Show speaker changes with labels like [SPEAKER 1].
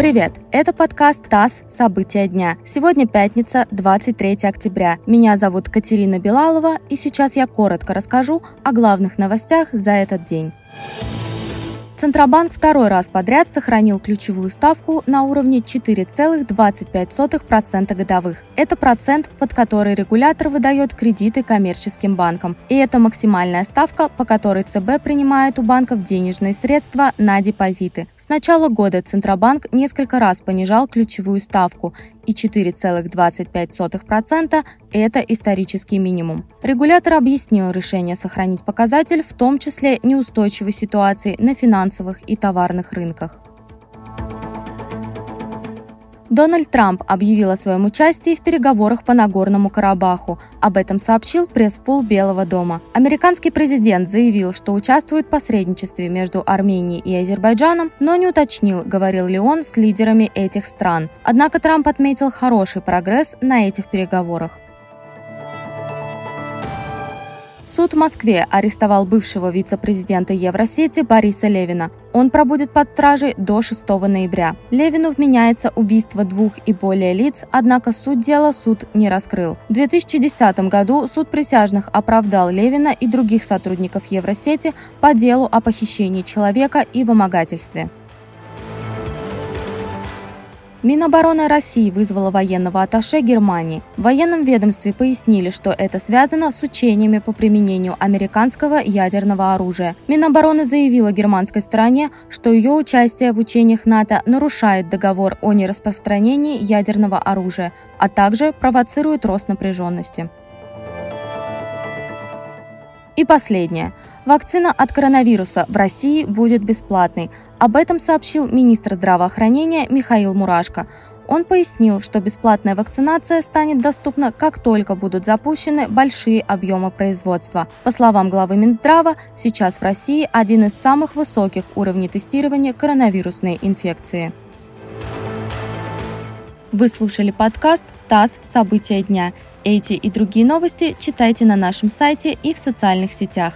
[SPEAKER 1] Привет! Это подкаст ТАСС «События дня». Сегодня пятница, 23 октября. Меня зовут Катерина Белалова, и сейчас я коротко расскажу о главных новостях за этот день. Центробанк второй раз подряд сохранил ключевую ставку на уровне 4,25% годовых. Это процент, под который регулятор выдает кредиты коммерческим банкам. И это максимальная ставка, по которой ЦБ принимает у банков денежные средства на депозиты начала года Центробанк несколько раз понижал ключевую ставку, и 4,25% – это исторический минимум. Регулятор объяснил решение сохранить показатель, в том числе неустойчивой ситуации на финансовых и товарных рынках. Дональд Трамп объявил о своем участии в переговорах по Нагорному Карабаху. Об этом сообщил пресс-пул Белого дома. Американский президент заявил, что участвует в посредничестве между Арменией и Азербайджаном, но не уточнил, говорил ли он с лидерами этих стран. Однако Трамп отметил хороший прогресс на этих переговорах. Суд в Москве арестовал бывшего вице-президента Евросети Бориса Левина. Он пробудет под стражей до 6 ноября. Левину вменяется убийство двух и более лиц, однако суть дела суд не раскрыл. В 2010 году суд присяжных оправдал Левина и других сотрудников Евросети по делу о похищении человека и вымогательстве. Минобороны России вызвала военного атташе Германии. В военном ведомстве пояснили, что это связано с учениями по применению американского ядерного оружия. Минобороны заявила германской стороне, что ее участие в учениях НАТО нарушает договор о нераспространении ядерного оружия, а также провоцирует рост напряженности. И последнее. Вакцина от коронавируса в России будет бесплатной. Об этом сообщил министр здравоохранения Михаил Мурашко. Он пояснил, что бесплатная вакцинация станет доступна, как только будут запущены большие объемы производства. По словам главы Минздрава, сейчас в России один из самых высоких уровней тестирования коронавирусной инфекции. Вы слушали подкаст «ТАСС. События дня». Эти и другие новости читайте на нашем сайте и в социальных сетях.